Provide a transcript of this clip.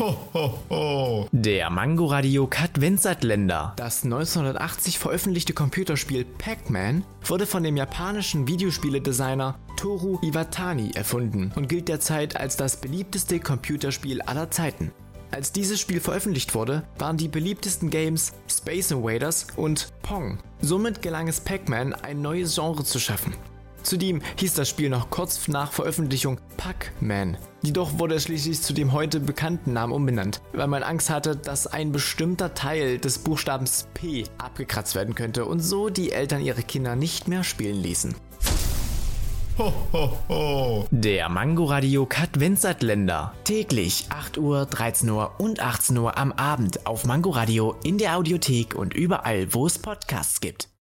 Ho, ho, ho. Der Mangoradio Kat Länder. Das 1980 veröffentlichte Computerspiel Pac-Man wurde von dem japanischen Videospieledesigner Toru Iwatani erfunden und gilt derzeit als das beliebteste Computerspiel aller Zeiten. Als dieses Spiel veröffentlicht wurde, waren die beliebtesten Games Space Invaders und Pong. Somit gelang es Pac-Man, ein neues Genre zu schaffen. Zudem hieß das Spiel noch kurz nach Veröffentlichung Pac-Man. Jedoch wurde es schließlich zu dem heute bekannten Namen umbenannt, weil man Angst hatte, dass ein bestimmter Teil des Buchstabens P abgekratzt werden könnte und so die Eltern ihre Kinder nicht mehr spielen ließen. Ho, ho, ho. Der Mangoradio Kat Länder. Täglich 8 Uhr, 13 Uhr und 18 Uhr am Abend auf Mangoradio in der Audiothek und überall, wo es Podcasts gibt.